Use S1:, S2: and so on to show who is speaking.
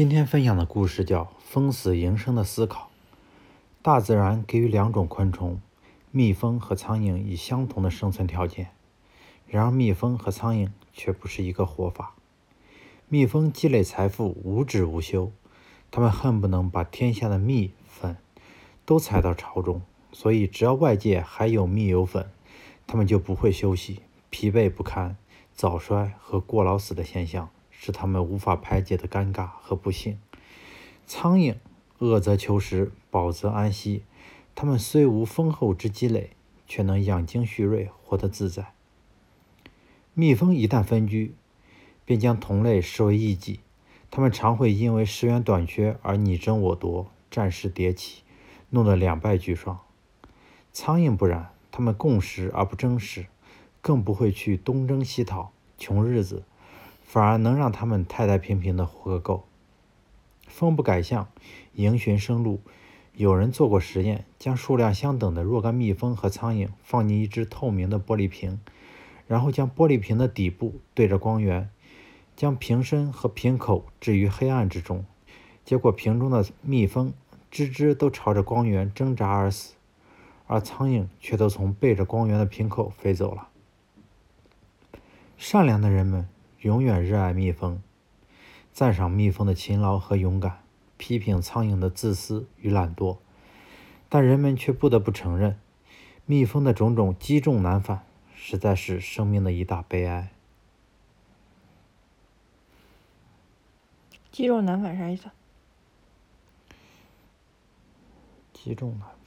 S1: 今天分享的故事叫《封死营生的思考》。大自然给予两种昆虫，蜜蜂和苍蝇以相同的生存条件，然而蜜蜂和苍蝇却不是一个活法。蜜蜂积累财富无止无休，它们恨不能把天下的蜜粉都采到巢中，所以只要外界还有蜜有粉，它们就不会休息，疲惫不堪，早衰和过劳死的现象。是他们无法排解的尴尬和不幸。苍蝇饿则求食，饱则安息。它们虽无丰厚之积累，却能养精蓄锐，活得自在。蜜蜂一旦分居，便将同类视为异己。它们常会因为食源短缺而你争我夺，战事迭起，弄得两败俱伤。苍蝇不然，它们共食而不争食，更不会去东征西讨，穷日子。反而能让他们太太平平的活个够。风不改向，迎寻生路。有人做过实验，将数量相等的若干蜜蜂和苍蝇放进一只透明的玻璃瓶，然后将玻璃瓶的底部对着光源，将瓶身和瓶口置于黑暗之中。结果瓶中的蜜蜂只只都朝着光源挣扎而死，而苍蝇却都从背着光源的瓶口飞走了。善良的人们。永远热爱蜜蜂，赞赏蜜蜂的勤劳和勇敢，批评苍蝇的自私与懒惰。但人们却不得不承认，蜜蜂的种种积重难返，实在是生命的一大悲哀。
S2: 积重难返啥意思？
S1: 积重难。